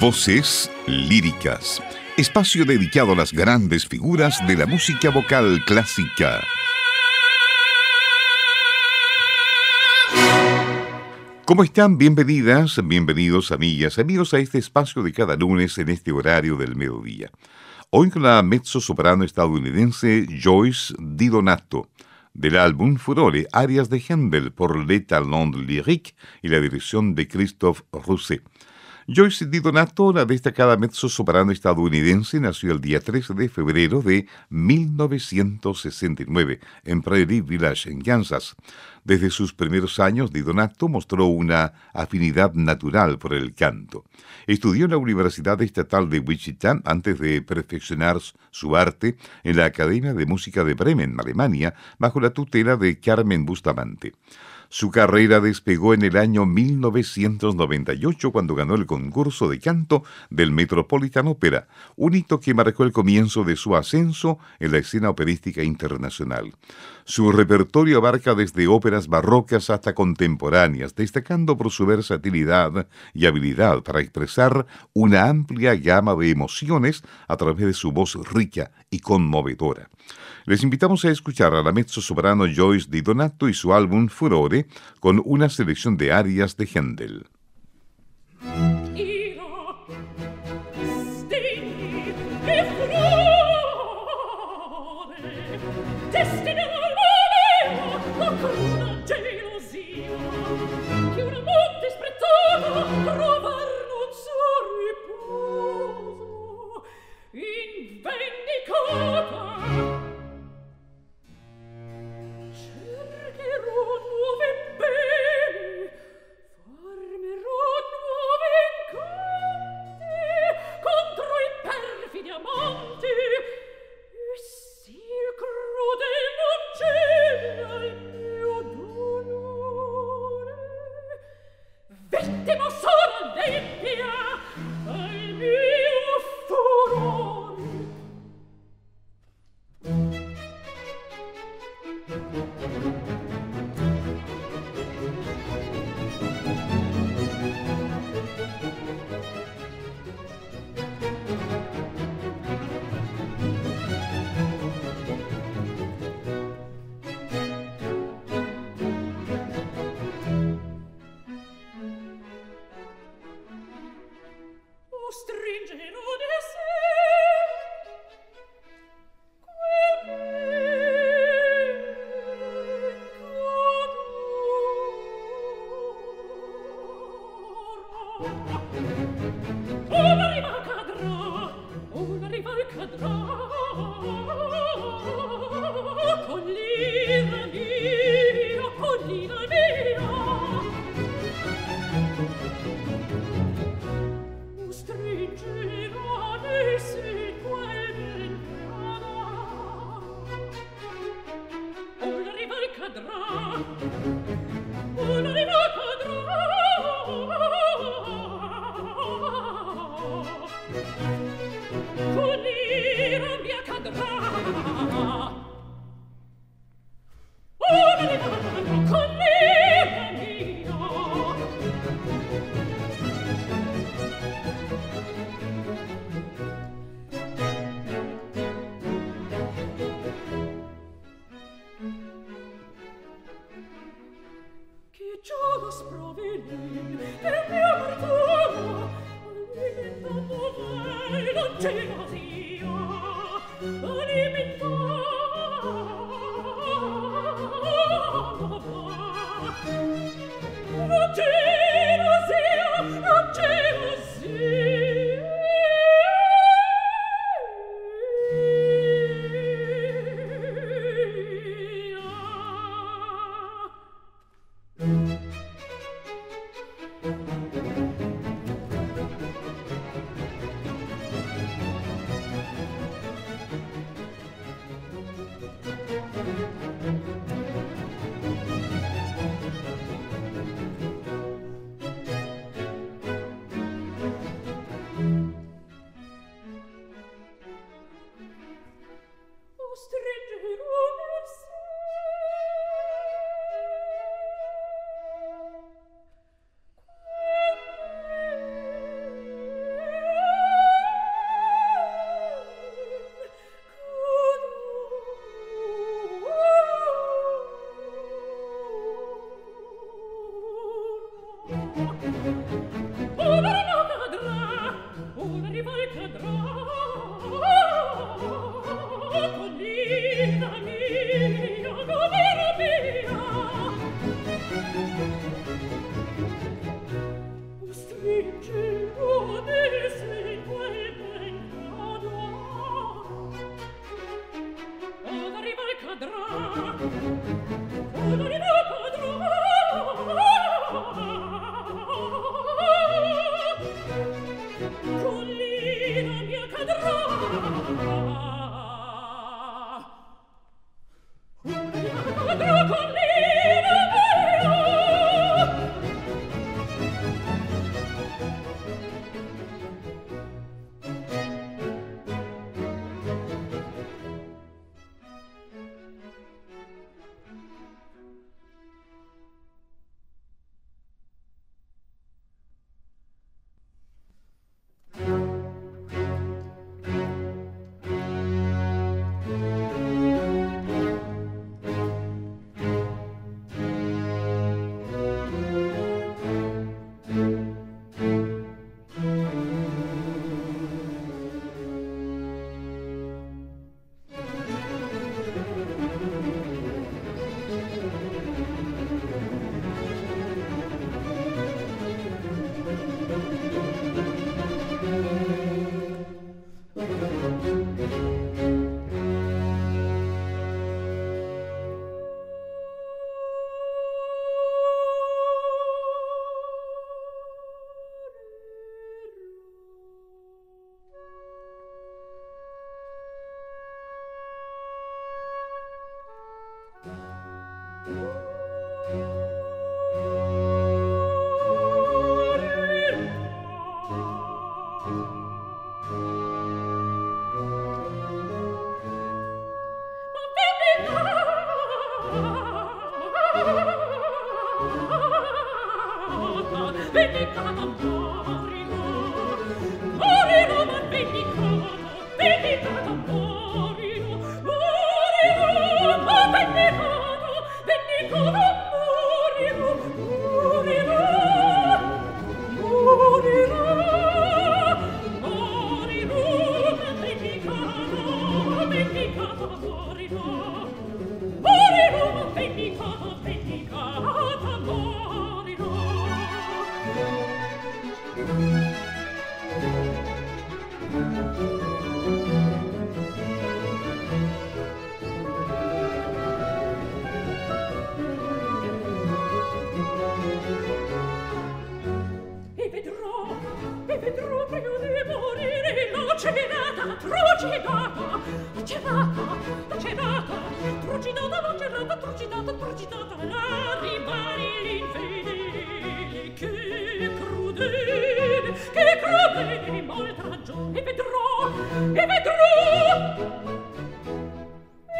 Voces líricas. Espacio dedicado a las grandes figuras de la música vocal clásica. ¿Cómo están? Bienvenidas, bienvenidos amigas, amigos a este espacio de cada lunes en este horario del mediodía. Hoy con la mezzo-soprano estadounidense Joyce Di Donato, del álbum Furore, Arias de Händel por Le Talent Lyrique y la dirección de Christophe Rousset. Joyce Di Donato, la destacada mezzo-soprano estadounidense, nació el día 13 de febrero de 1969 en Prairie Village, en Kansas. Desde sus primeros años, Di Donato mostró una afinidad natural por el canto. Estudió en la Universidad Estatal de Wichita antes de perfeccionar su arte en la Academia de Música de Bremen, Alemania, bajo la tutela de Carmen Bustamante. Su carrera despegó en el año 1998 cuando ganó el concurso de canto del Metropolitan Opera, un hito que marcó el comienzo de su ascenso en la escena operística internacional. Su repertorio abarca desde óperas barrocas hasta contemporáneas, destacando por su versatilidad y habilidad para expresar una amplia gama de emociones a través de su voz rica y conmovedora. Les invitamos a escuchar a la mezzo soprano Joyce Di Donato y su álbum Furore con una selección de arias de Händel.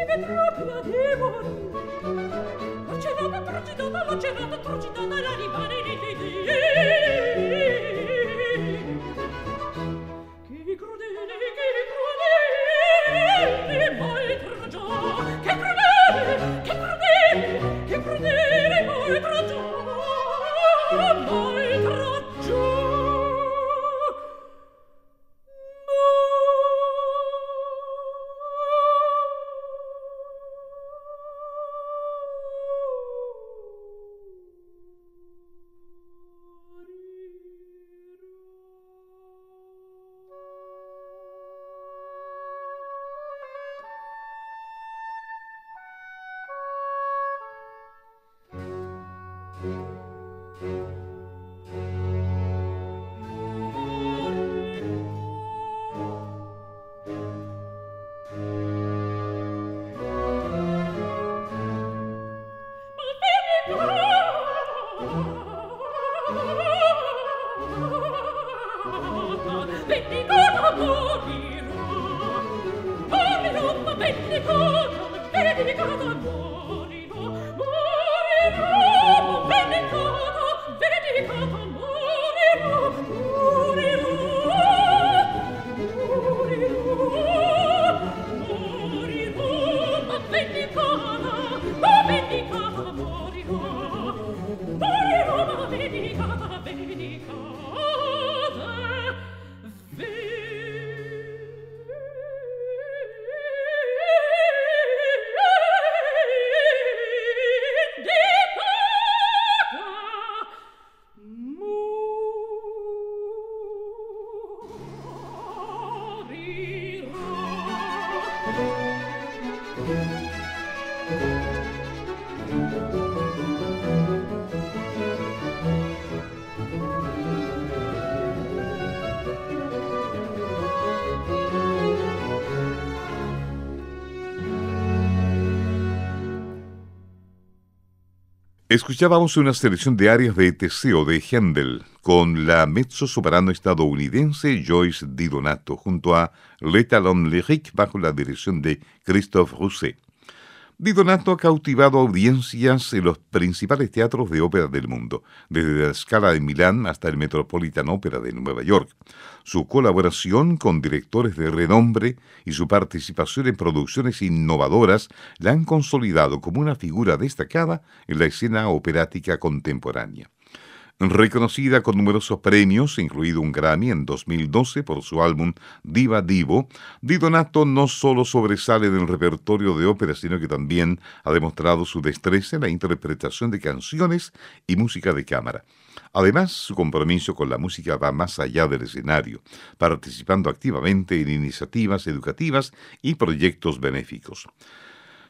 vive proprio demoni. Ho cenato, trucidato, l'ho cenato, trucidato, la rimane nei Escuchábamos una selección de áreas de Teseo de Händel con la mezzo-soprano estadounidense Joyce Di Donato junto a L'Etalon Lyrique bajo la dirección de Christophe Rousset. Di Donato ha cautivado audiencias en los principales teatros de ópera del mundo, desde la Scala de Milán hasta el Metropolitan Opera de Nueva York. Su colaboración con directores de renombre y su participación en producciones innovadoras la han consolidado como una figura destacada en la escena operática contemporánea. Reconocida con numerosos premios, incluido un Grammy en 2012 por su álbum Diva Divo, Di Donato no solo sobresale del repertorio de ópera, sino que también ha demostrado su destreza en la interpretación de canciones y música de cámara. Además, su compromiso con la música va más allá del escenario, participando activamente en iniciativas educativas y proyectos benéficos.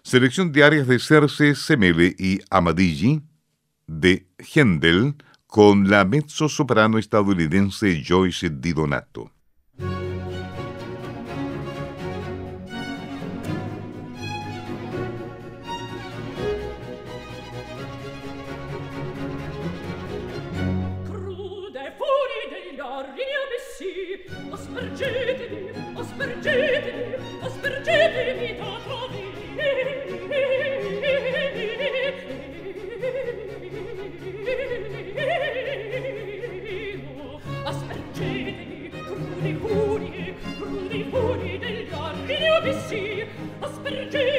Selección de áreas de Cerce, Semele y Amadigi de Händel con la mezzo-soprano estadounidense Joyce Di aspergeva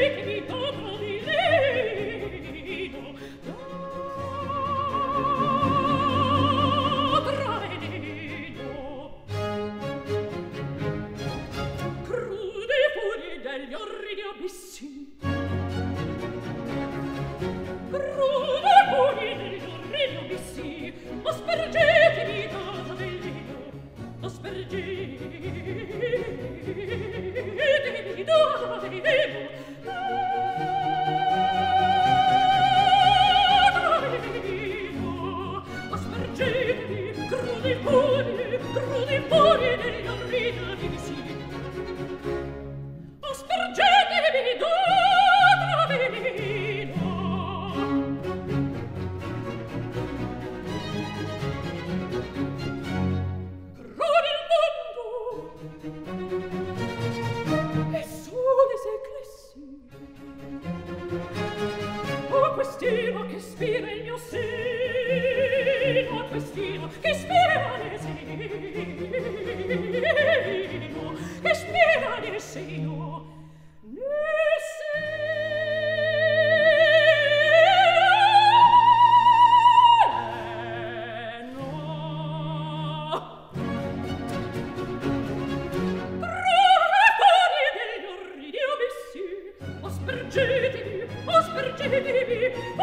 spargetemi, oh spargetemi,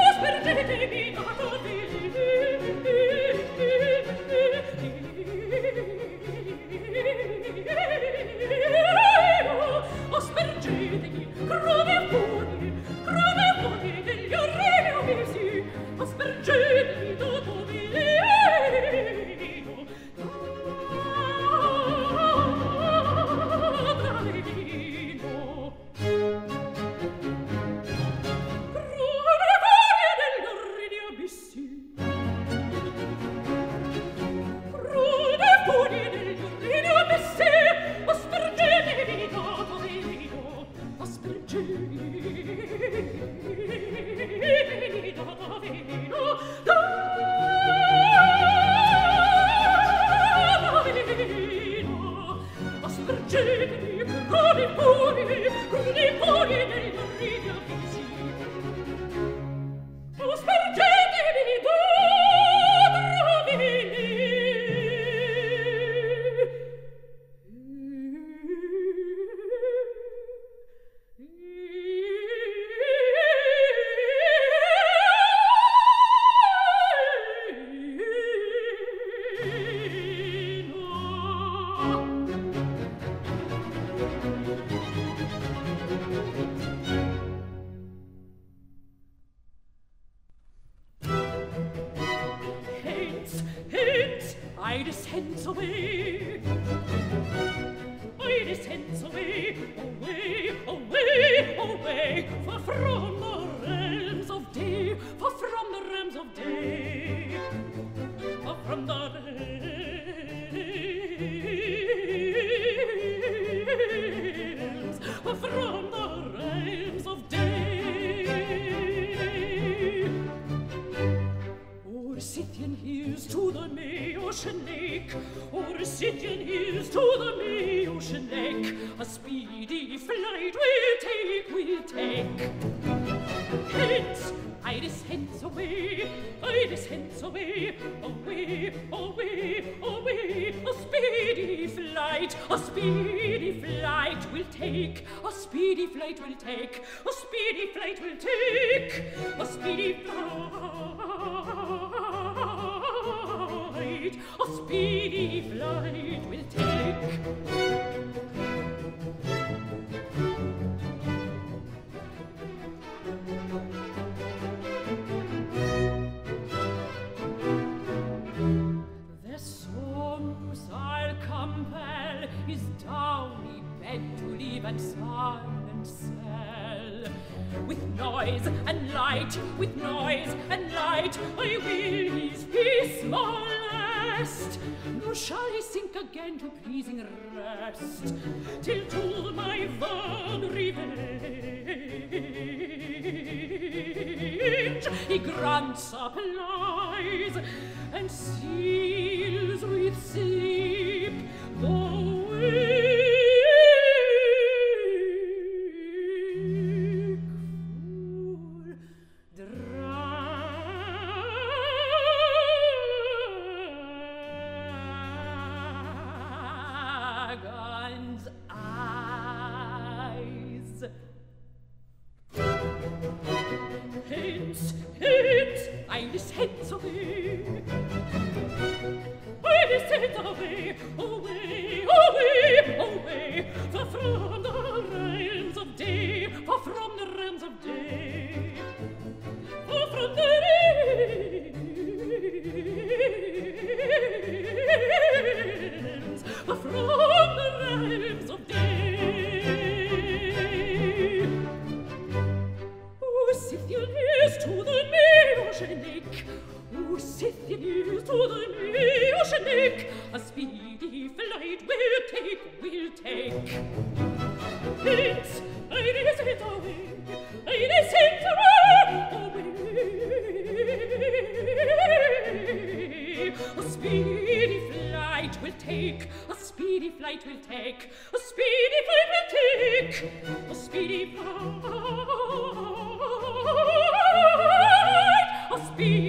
I just sent away. I just sent away, away, away, away, for from Hence, Iris, hence away, Iris, hence away, away, away, away. A speedy flight, a speedy flight will take, a speedy flight will take, a speedy flight will take, a speedy flight, a speedy flight will take. noise and light, with noise and light, I will his peace molest. Nor shall he sink again to pleasing rest, till to my vern revenge he grants applies, and seals with sleep the way. away, away, away, the throne. speedy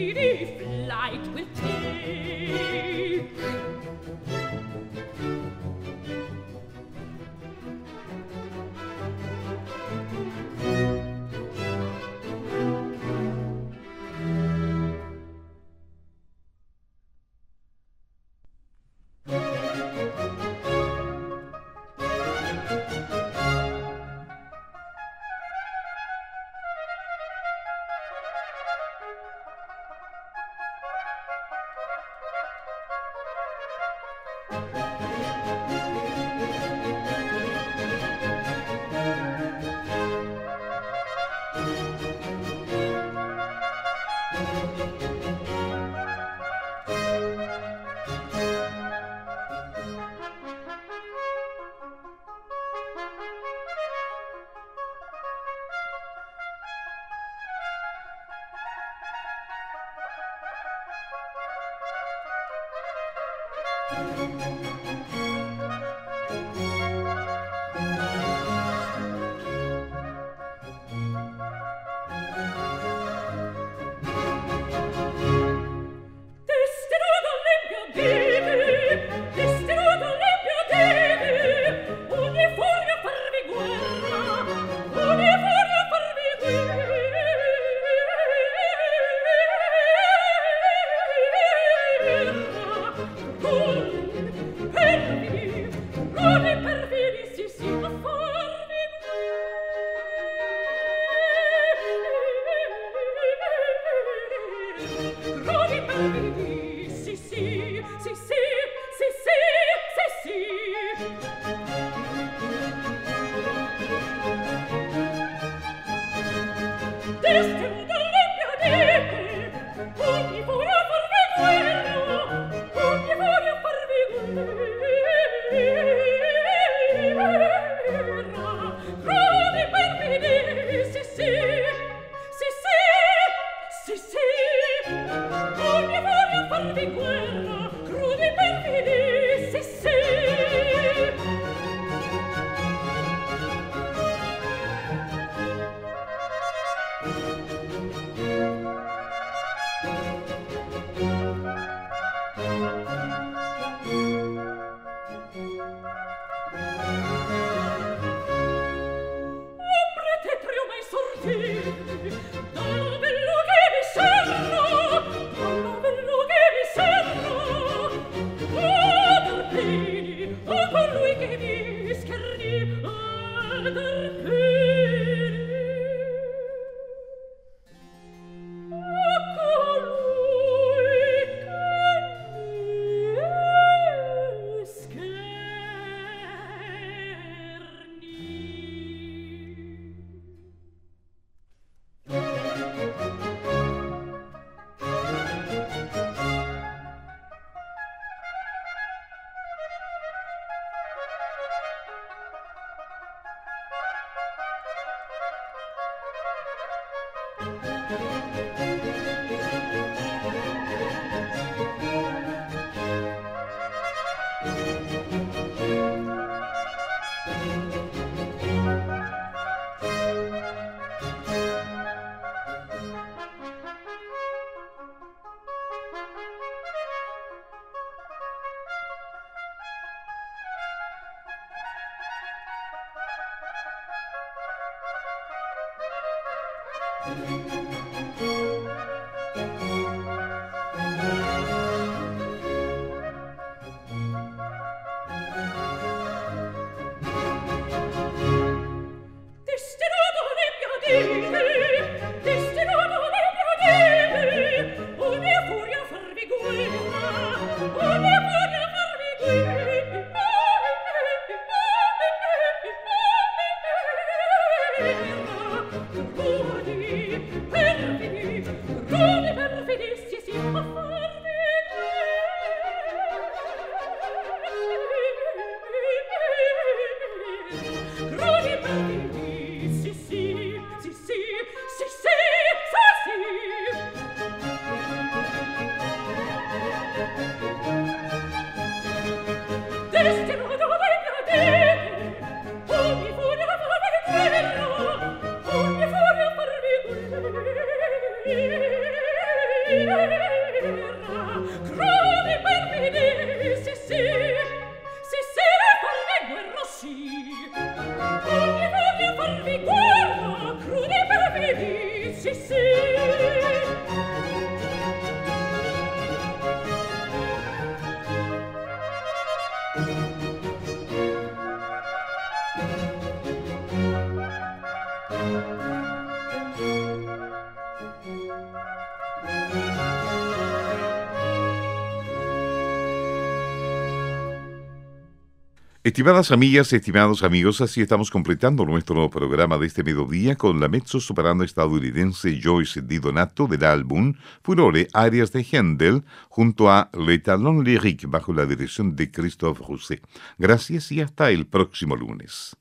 Estimadas amigas, estimados amigos, así estamos completando nuestro programa de este mediodía con la mezzo soprano estadounidense Joyce Di Donato del álbum Furore Arias de Händel junto a Le Talon Lyrique bajo la dirección de Christophe Rousset. Gracias y hasta el próximo lunes.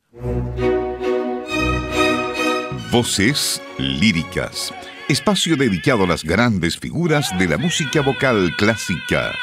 Voces líricas. Espacio dedicado a las grandes figuras de la música vocal clásica